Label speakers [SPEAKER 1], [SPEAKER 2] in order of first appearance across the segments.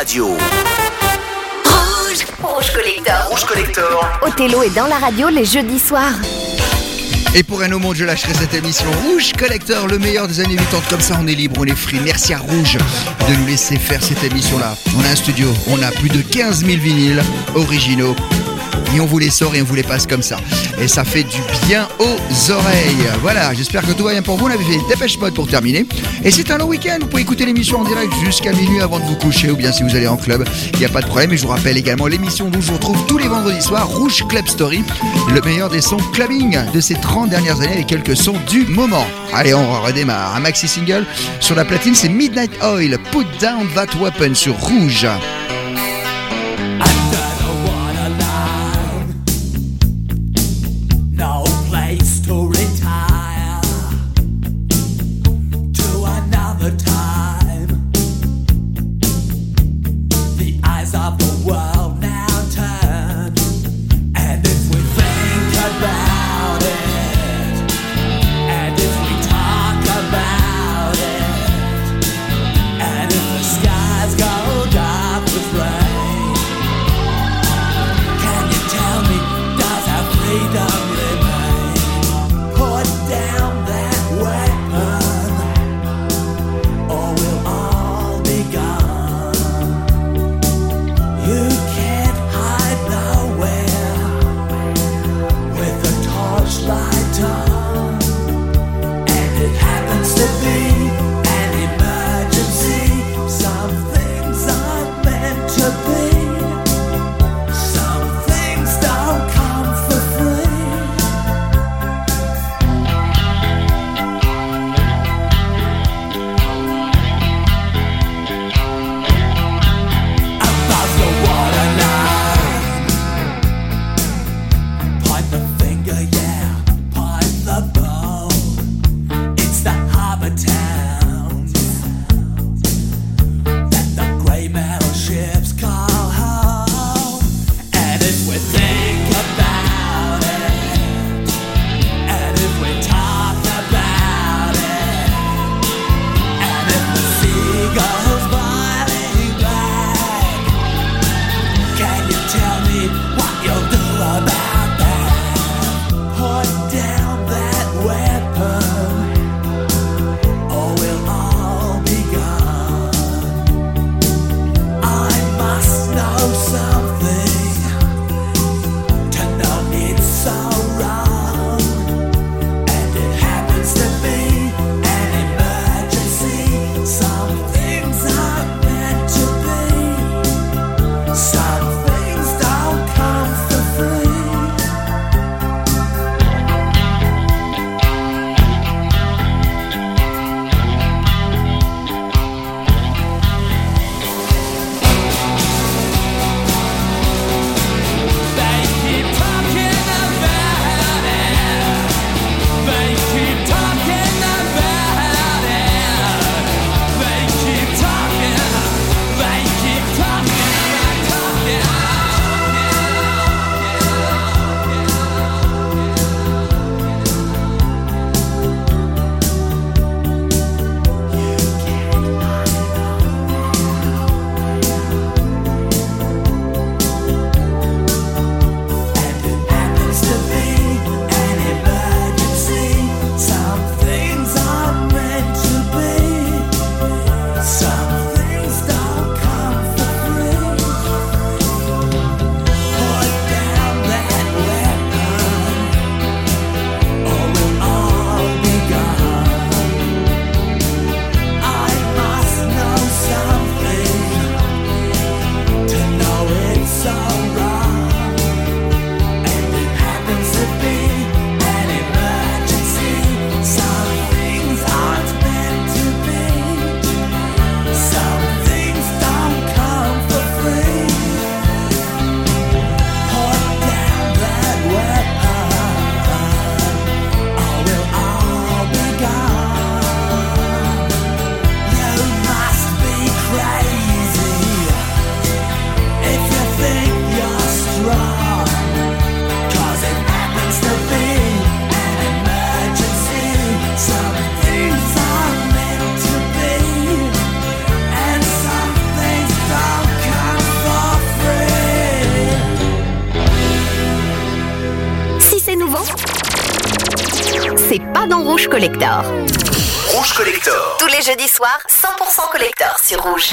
[SPEAKER 1] radio.
[SPEAKER 2] Rouge Rouge Collector.
[SPEAKER 1] Rouge Collector.
[SPEAKER 2] Othello est dans la radio les jeudis soirs.
[SPEAKER 3] Et pour un au monde, je lâcherai cette émission Rouge Collector, le meilleur des années 80. Comme ça, on est libre, on est free. Merci à Rouge de nous laisser faire cette émission-là. On a un studio, on a plus de 15 000 vinyles originaux. Et on vous les sort et on vous les passe comme ça. Et ça fait du bien aux oreilles. Voilà, j'espère que tout va bien pour vous. On avait fait Dépêche Mode pour terminer. Et c'est un long week-end. Vous pouvez écouter l'émission en direct jusqu'à minuit avant de vous coucher. Ou bien si vous allez en club, il n'y a pas de problème. Et je vous rappelle également l'émission d'où je vous retrouve tous les vendredis soirs, Rouge Club Story. Le meilleur des sons clubbing de ces 30 dernières années et quelques sons du moment. Allez, on redémarre. Un maxi single sur la platine, c'est Midnight Oil. Put down that weapon sur Rouge.
[SPEAKER 2] Collector.
[SPEAKER 3] Rouge Collector.
[SPEAKER 2] Tous les jeudis soirs, 100% Collector sur Rouge.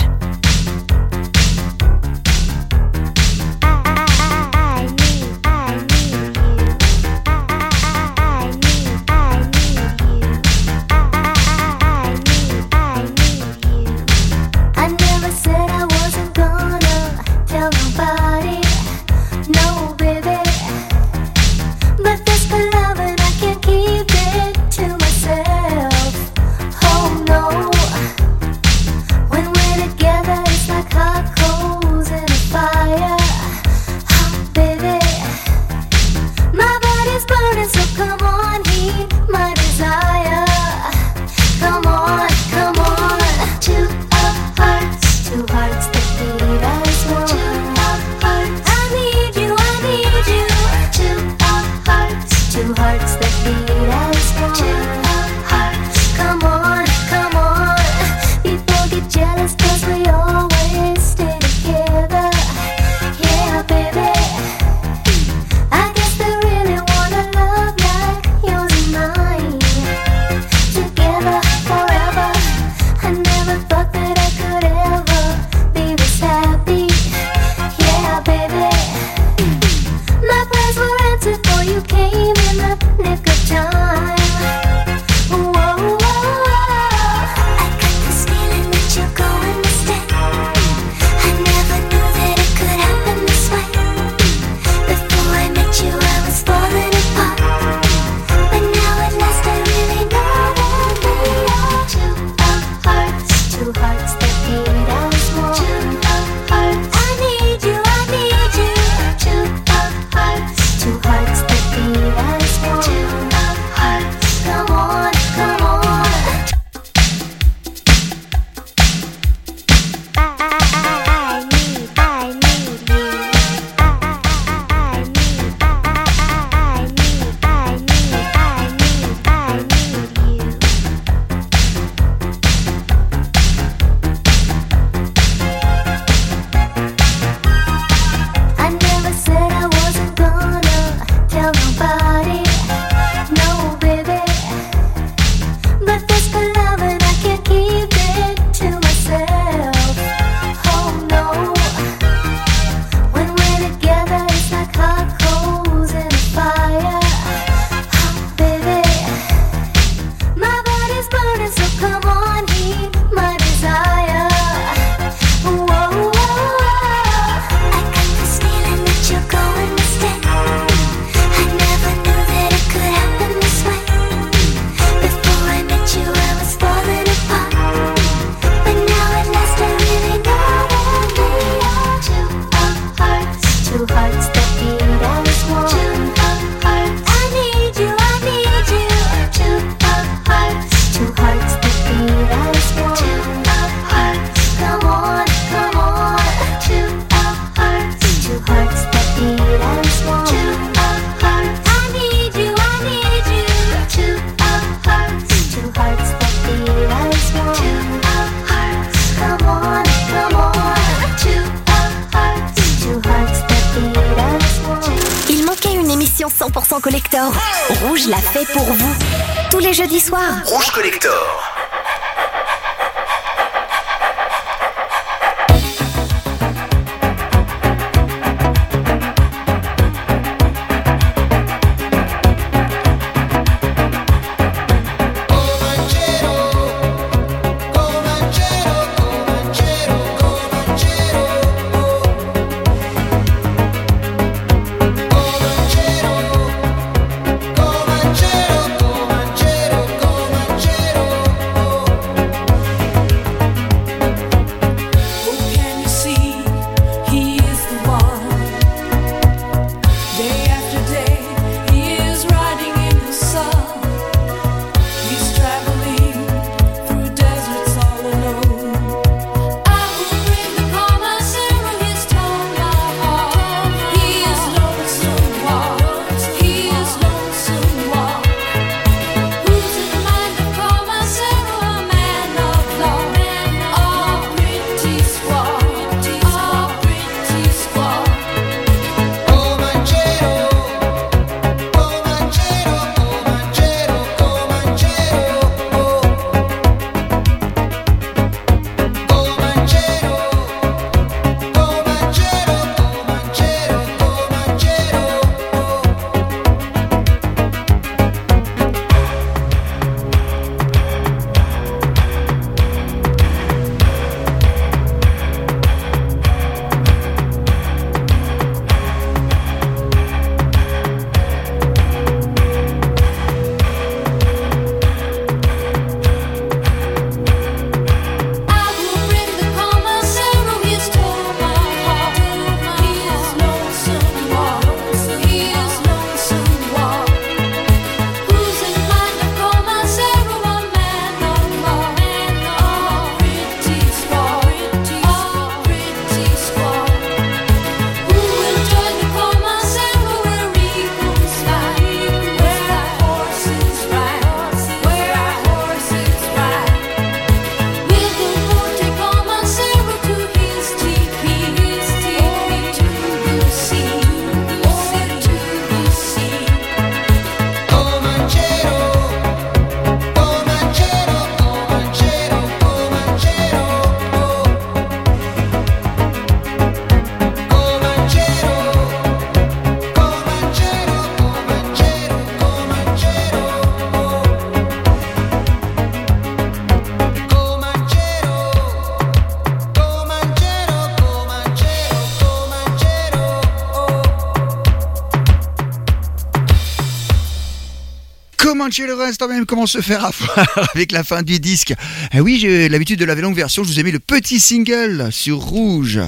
[SPEAKER 3] Le reste, quand même, comment se faire avec la fin du disque. Eh oui, j'ai l'habitude de la longue version, je vous ai mis le petit single sur Rouge.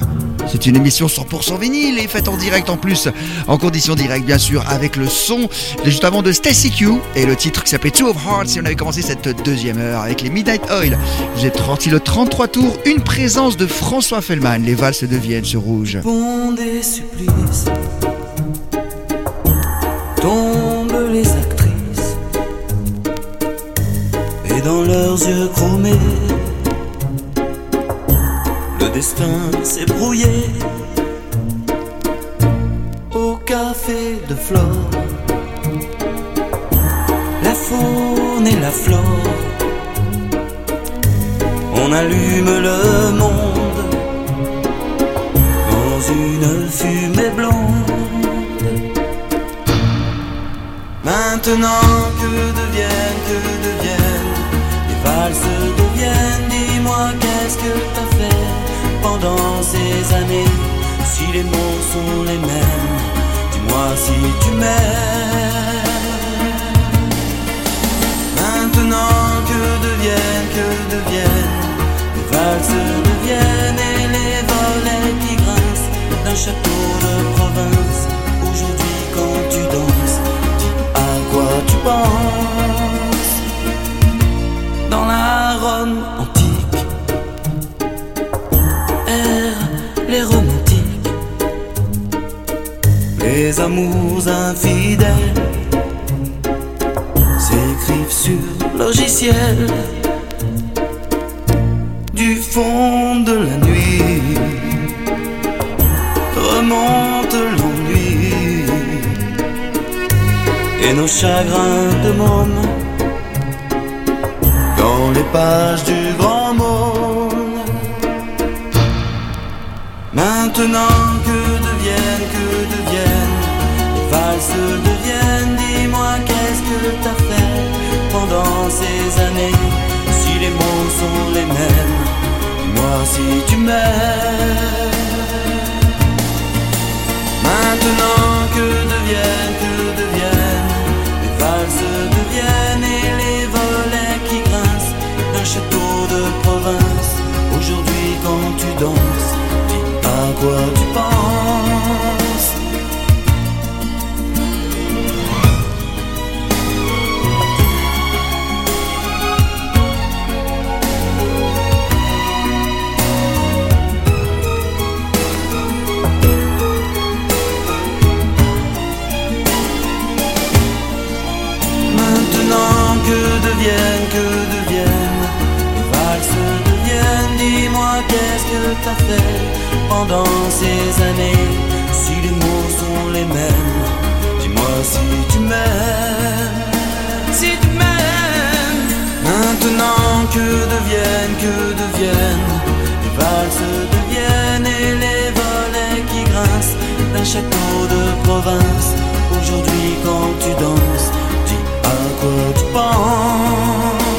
[SPEAKER 3] C'est une émission 100% vinyle et faite en direct en plus, en condition directe bien sûr, avec le son juste avant de Stacy Q et le titre qui s'appelait Two of Hearts. Et on avait commencé cette deuxième heure avec les Midnight Oil. Êtes sorti le 33 tours, une présence de François Fellman, les valses de Vienne sur Rouge.
[SPEAKER 4] Et dans leurs yeux chromés le destin s'est brouillé au café de Flore la faune et la flore on allume le monde dans une fumée blonde. Maintenant que deviennent, que deviennent les valses deviennent. Dis-moi qu'est-ce que t'as fait pendant ces années? Si les mots sont les mêmes, dis-moi si tu m'aimes. Maintenant que deviennent, que deviennent les valses deviennent et les volets qui grincent d'un château de province. Aujourd'hui, quand tu danses, dis à quoi tu penses? Rome antique, errent les romantiques, les amours infidèles s'écrivent sur logiciel du fond de la nuit. Remonte l'ennui. Et nos chagrins de môme les pages du grand monde. Maintenant que deviennent, que deviennent les valses deviennent. Dis-moi qu'est-ce que t'as fait pendant ces années? Si les mots sont les mêmes, dis-moi si tu m'aimes. Maintenant que deviennent quand tu danses, dis à quoi tu penses? T'as fait pendant ces années Si les mots sont les mêmes, dis-moi si tu m'aimes. Si tu m'aimes. Maintenant que deviennent, que deviennent les valses deviennent et les volets qui grincent d'un château de province. Aujourd'hui, quand tu danses, dis à quoi tu penses.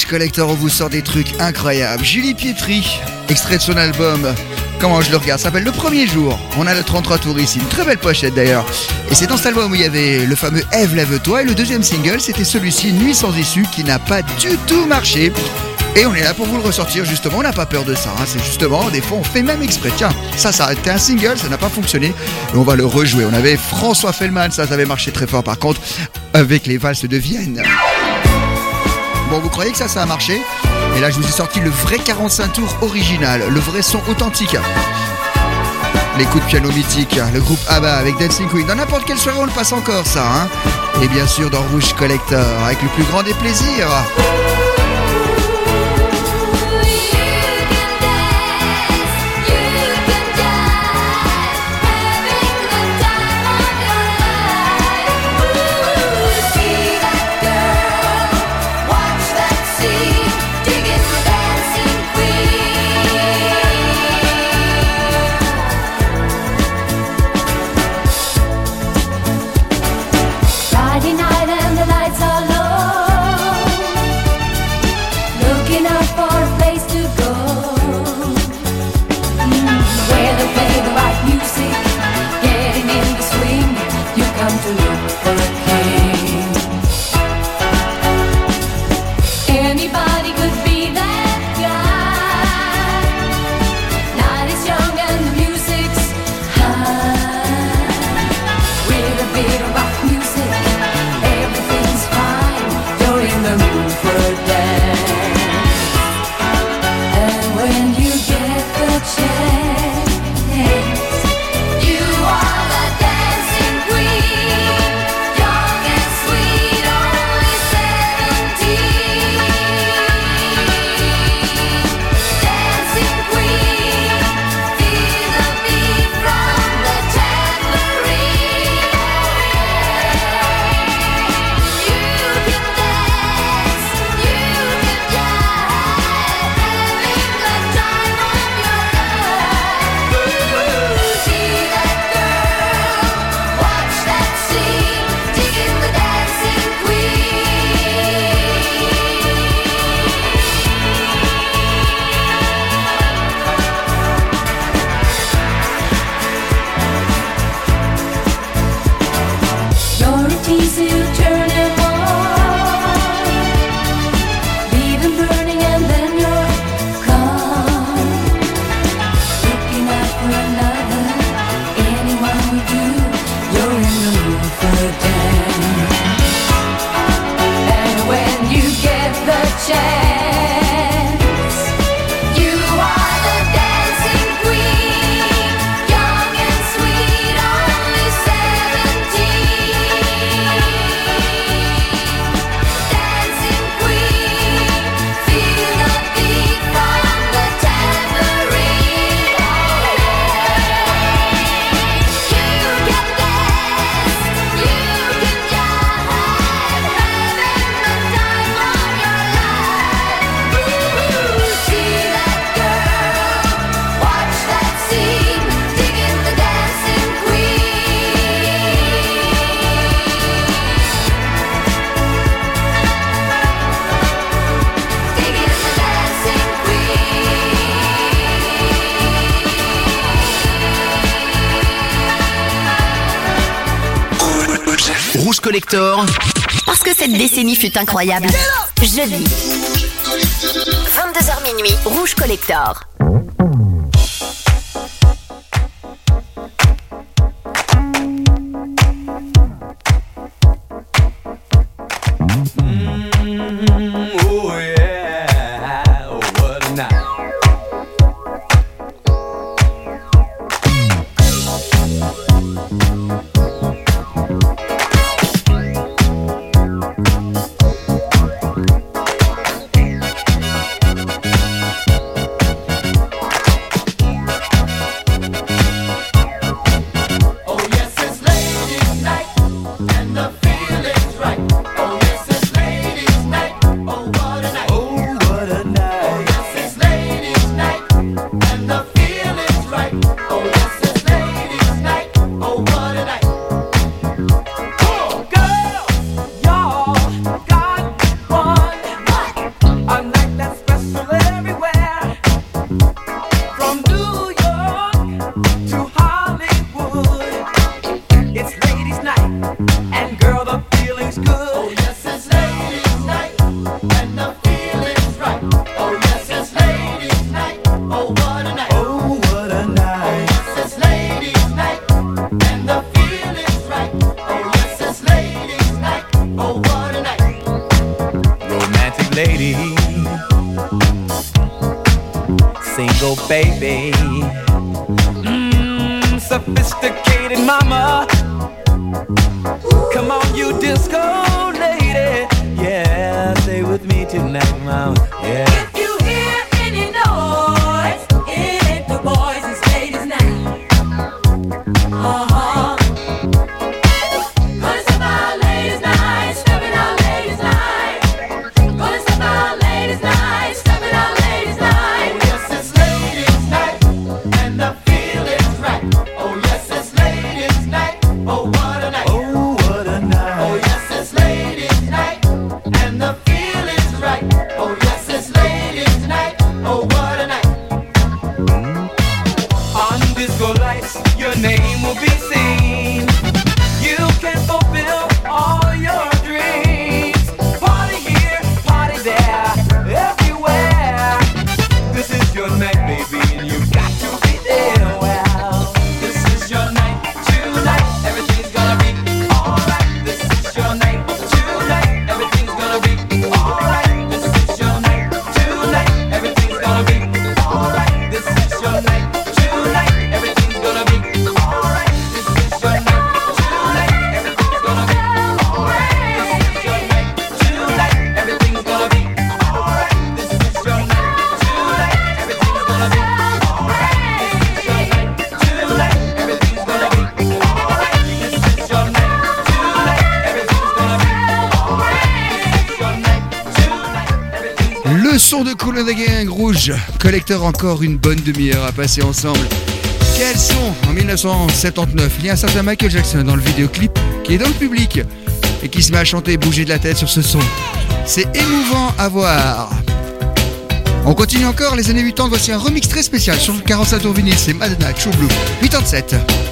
[SPEAKER 5] Collector, on vous sort des trucs incroyables. Julie Pietri, extrait de son album. Comment je le regarde s'appelle Le Premier Jour. On a le 33 tours ici, une très belle pochette d'ailleurs. Et c'est dans cet album où il y avait le fameux Eve lève-toi et le deuxième single c'était celui-ci Nuit sans issue qui n'a pas du tout marché. Et on est là pour vous le ressortir justement, on n'a pas peur de ça. hein. C'est justement, des fois on fait même exprès. Tiens, ça, ça a été un single, ça n'a pas fonctionné. Et on va le rejouer. On avait François Fellman, ça avait marché très fort par contre, avec les valses de Vienne. Vous croyez que ça, ça a marché Et là, je vous ai sorti le vrai 45 tours original, le vrai son authentique. Les coups de piano mythiques, le groupe ABBA avec Dancing Queen. Dans n'importe quelle soirée, on le passe encore, ça. Hein Et bien sûr, dans Rouge Collector, avec le plus grand des plaisirs.
[SPEAKER 1] Parce que cette décennie fut incroyable. Jeudi. 22h minuit, Rouge Collector.
[SPEAKER 6] baby.
[SPEAKER 3] de Cool and Gang Rouge. Collecteur encore une bonne demi-heure à passer ensemble. Quel son En 1979, il y a un certain Michael Jackson dans le vidéoclip qui est dans le public et qui se met à chanter bouger de la tête sur ce son. C'est émouvant à voir. On continue encore les années 80, voici un remix très spécial sur le 45 tour vinyle, c'est Madonna True Blue 87.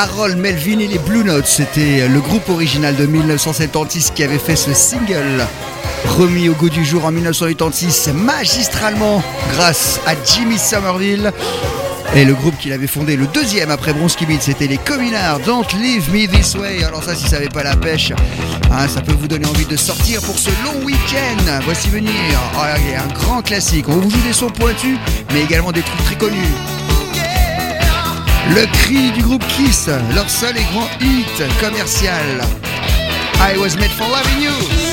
[SPEAKER 3] Harold Melvin et les Blue Notes. C'était le groupe original de 1976 qui avait fait ce single remis au goût du jour en 1986 magistralement grâce à Jimmy Somerville. Et le groupe qu'il avait fondé, le deuxième après Bronski Beat, c'était les Communards Don't Leave Me This Way. Alors ça, si ça n'avait pas la pêche, hein, ça peut vous donner envie de sortir pour ce long week-end. Voici venir oh, un grand classique. On vous joue des sons pointus, mais également des trucs très connus. Le cri du groupe Kiss, leur seul et grand hit commercial. I was made for loving you.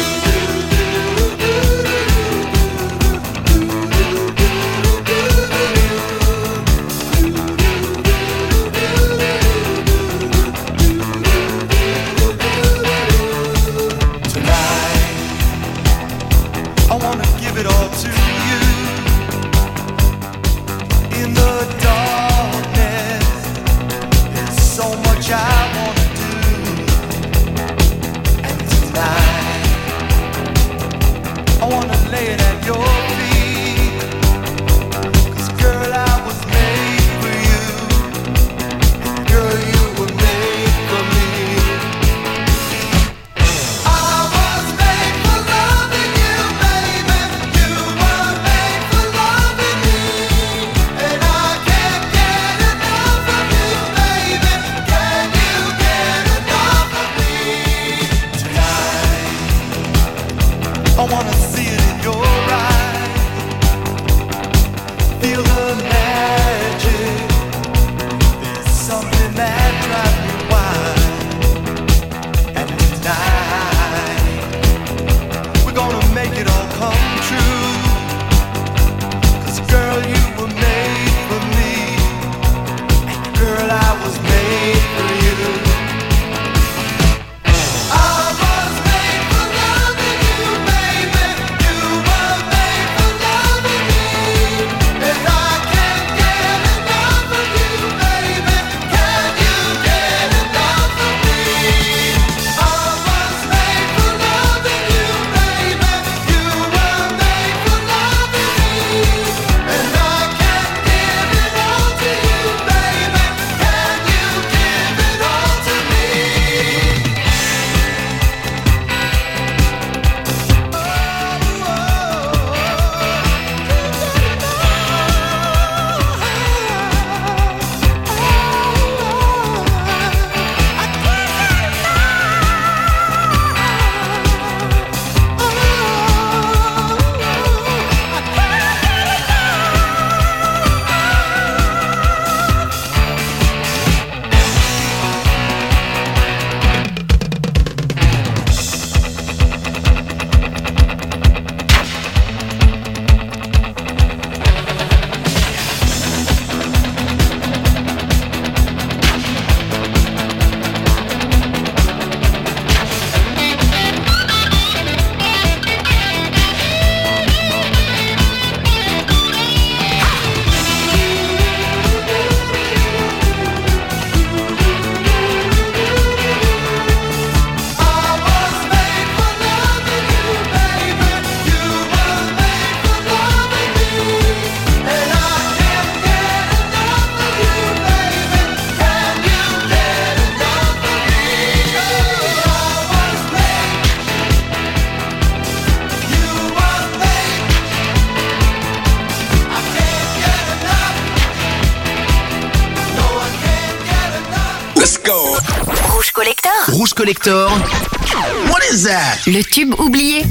[SPEAKER 7] Collector.
[SPEAKER 8] What is that?
[SPEAKER 7] le tube oublié.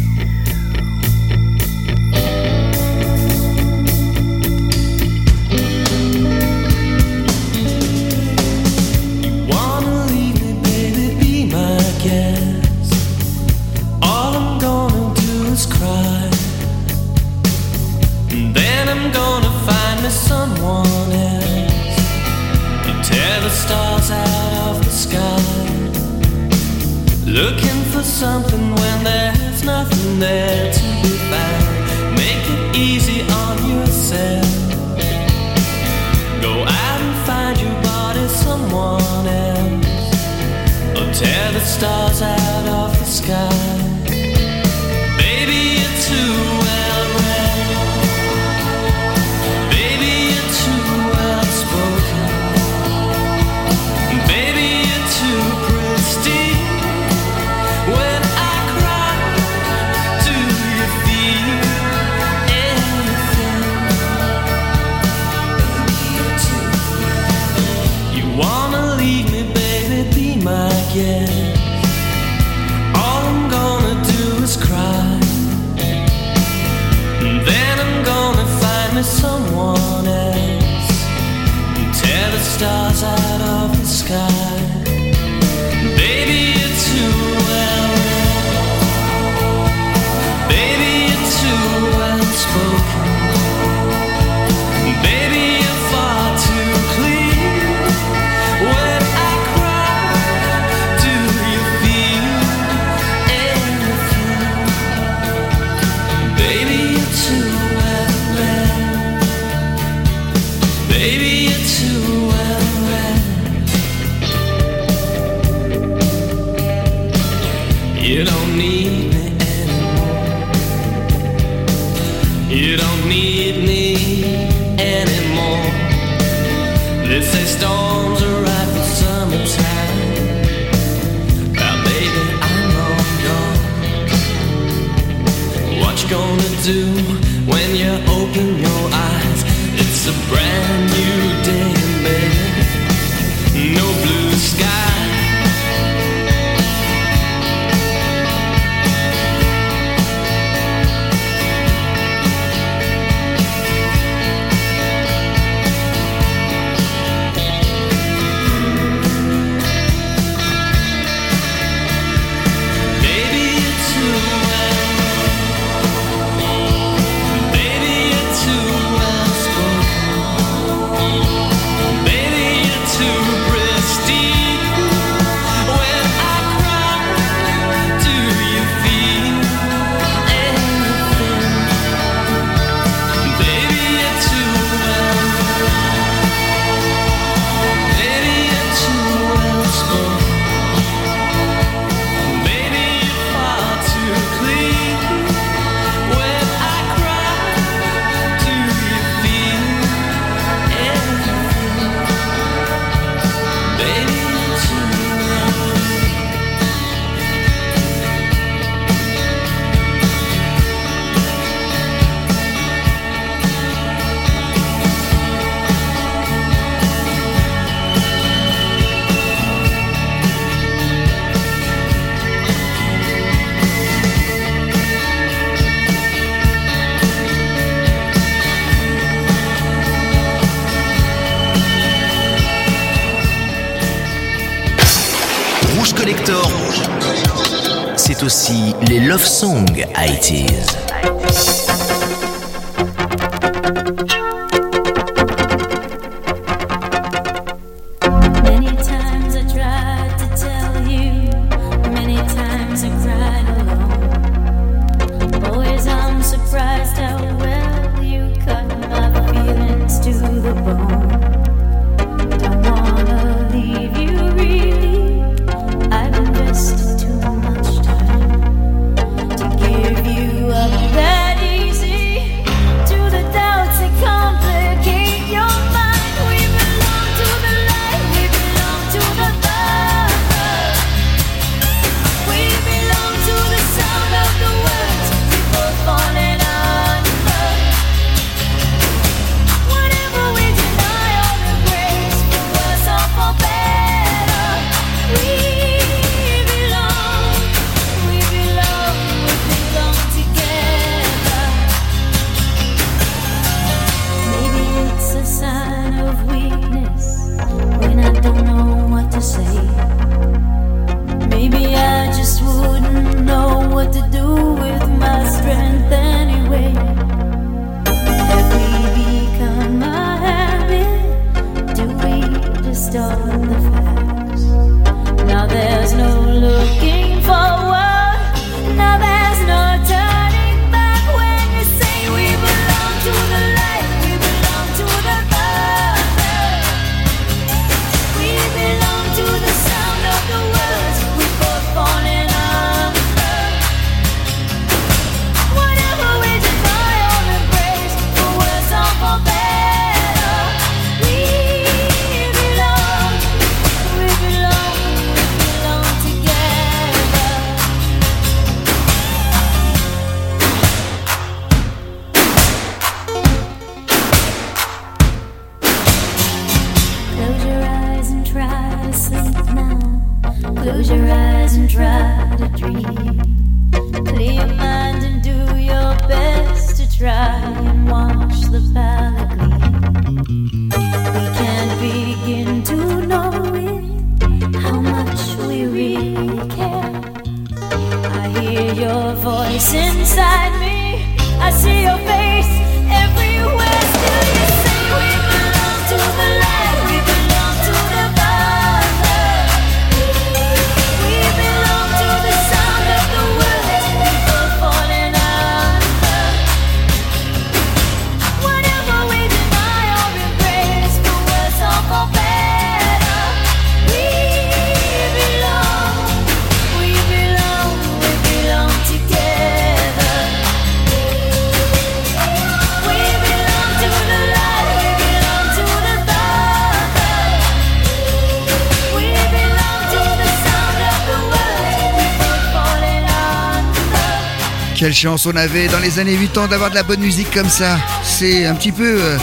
[SPEAKER 3] quelle chance on avait dans les années 80 d'avoir de la bonne musique comme ça. C'est un petit peu euh,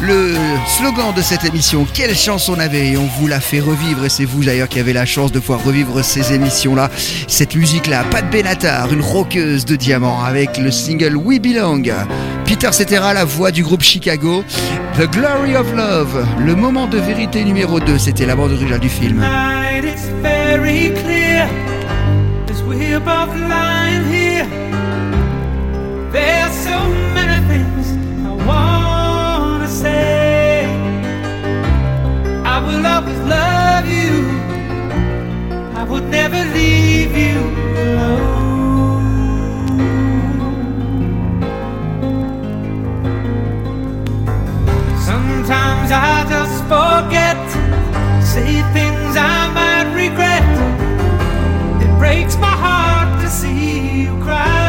[SPEAKER 3] le slogan de cette émission. Quelle chance on avait et on vous l'a fait revivre. Et c'est vous d'ailleurs qui avez la chance de pouvoir revivre ces émissions-là. Cette musique-là, Pat Benatar, une roqueuse de diamant avec le single We Belong. Peter Cetera, la voix du groupe Chicago. The Glory of Love, le moment de vérité numéro 2. C'était la bande originale du film.
[SPEAKER 9] above There's so many things I wanna say. I will always love you. I never leave you alone. Sometimes I just forget, say things I might regret. It breaks my heart to see you
[SPEAKER 2] cry.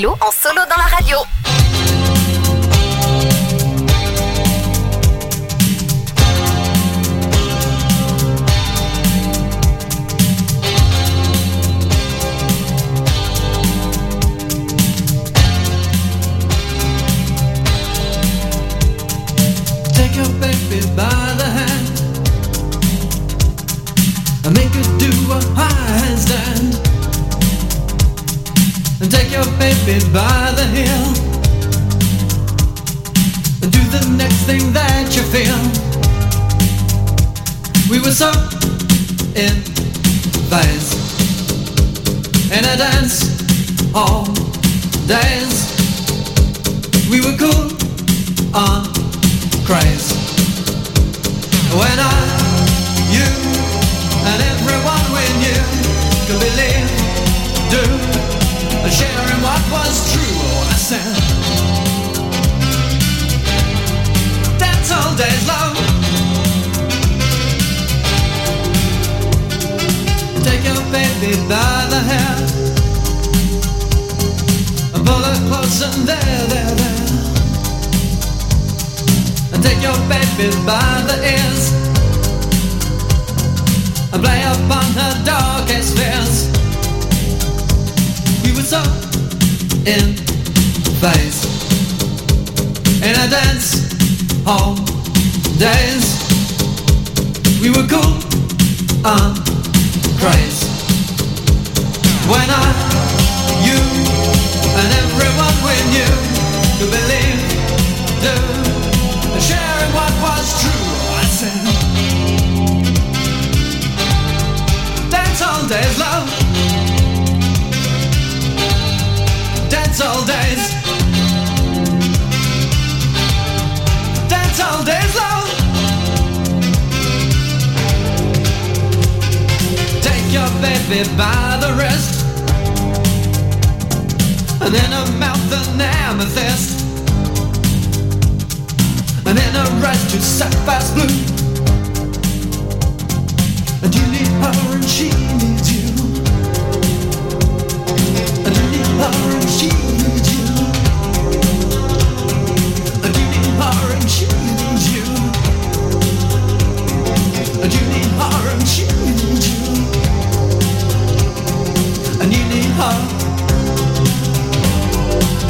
[SPEAKER 2] En
[SPEAKER 10] your by the hair and pull her close and there, there, there. And take your baby by the ears And play upon her darkest fears We were so in phase In a dance hall days. We were cool on craze When I, you, and everyone we knew Could believe, do sharing what was true. I said, Dance all days, love. Dance all days. Dance all days, love. Take your baby by the wrist, and in her mouth an amethyst and in a rise to sapphire's blue. And you need her and she needs you. And you need her and she needs you. And you need her and she needs you. And you need her and she needs you. And you need her.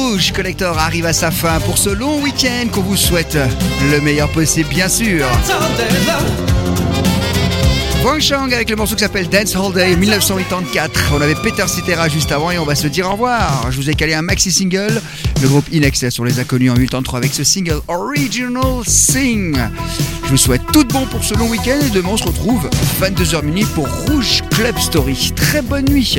[SPEAKER 3] Rouge Collector arrive à sa fin pour ce long week-end qu'on vous souhaite le meilleur possible, bien sûr.
[SPEAKER 10] All.
[SPEAKER 3] Wang Chang avec le morceau qui s'appelle Dance Hall Day 1984. On avait Peter Cetera juste avant et on va se dire au revoir. Je vous ai calé un maxi single. Le groupe Inex sur les inconnus en 83 avec ce single Original Sing. Je vous souhaite tout de bon pour ce long week-end et demain on se retrouve 22h minuit pour Rouge Club Story. Très bonne nuit.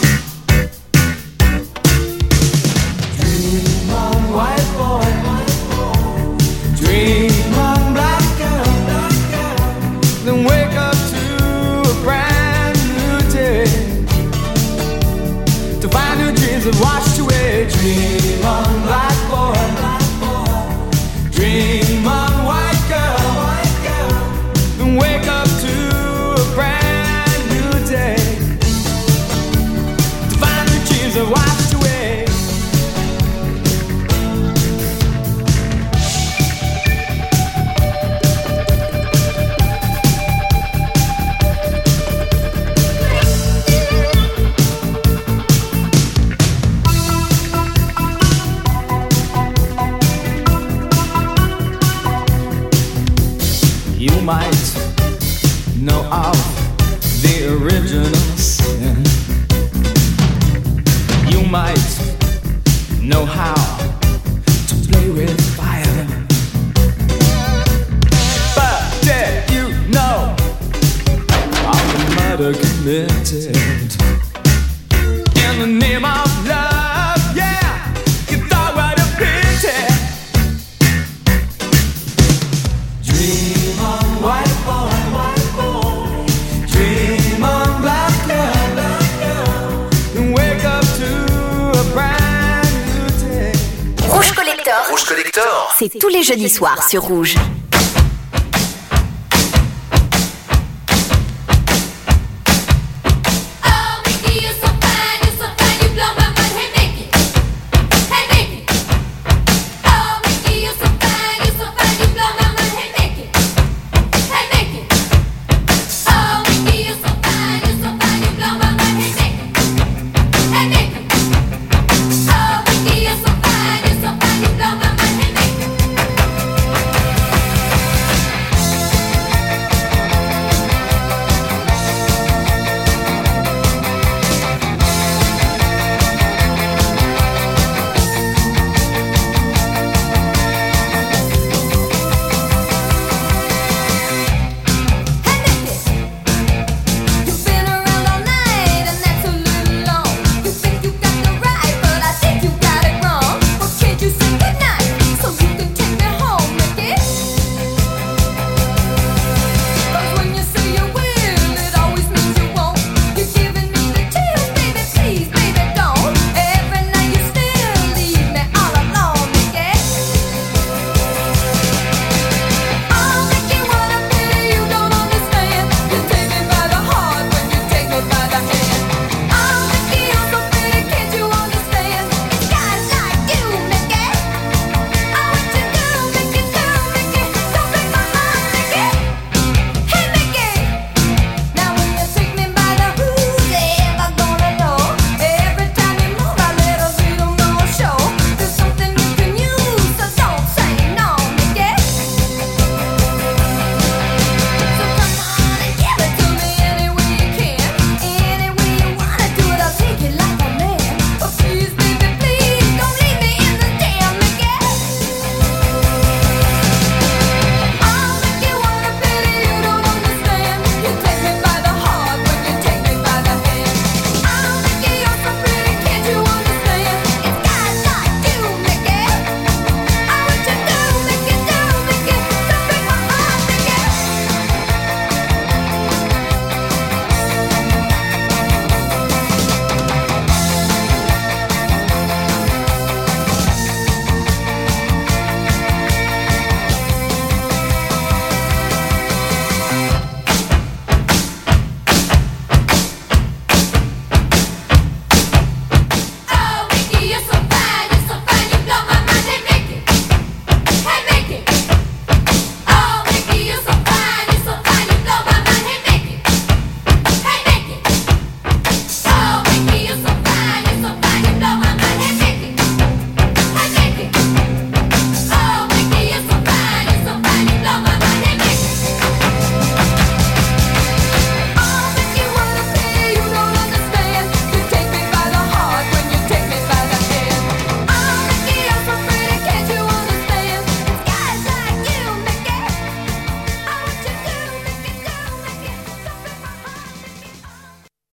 [SPEAKER 6] me. Murder committed in the name of love? Yeah, you thought what a pity. Dream on, white boy, white boy. Dream on, black girl, black girl. And wake up to a brand new day.
[SPEAKER 2] Rouge Collector,
[SPEAKER 8] Rouge Collector.
[SPEAKER 2] c'est tous les jeudis soirs sur Rouge.